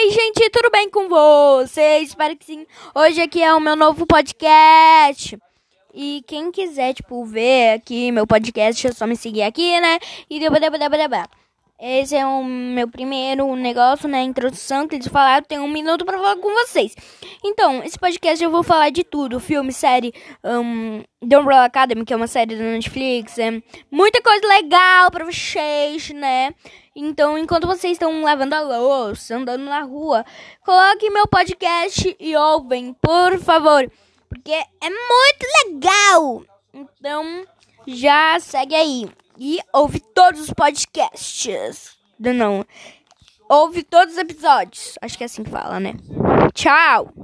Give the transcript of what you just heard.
Oi, gente, tudo bem com vocês? Espero que sim. Hoje aqui é o meu novo podcast. E quem quiser, tipo, ver aqui meu podcast, é só me seguir aqui, né? E esse é o meu primeiro negócio, né? Introdução que eles falaram. Tem um minuto pra falar com vocês. Então, esse podcast eu vou falar de tudo: filme, série, um, The Umbrella Academy, que é uma série da Netflix. É muita coisa legal pra vocês, né? Então, enquanto vocês estão lavando a louça, andando na rua, coloque meu podcast e ouvem, por favor. Porque é muito legal. Então, já segue aí e ouve todos os podcasts. Não, ouve todos os episódios. Acho que é assim que fala, né? Tchau!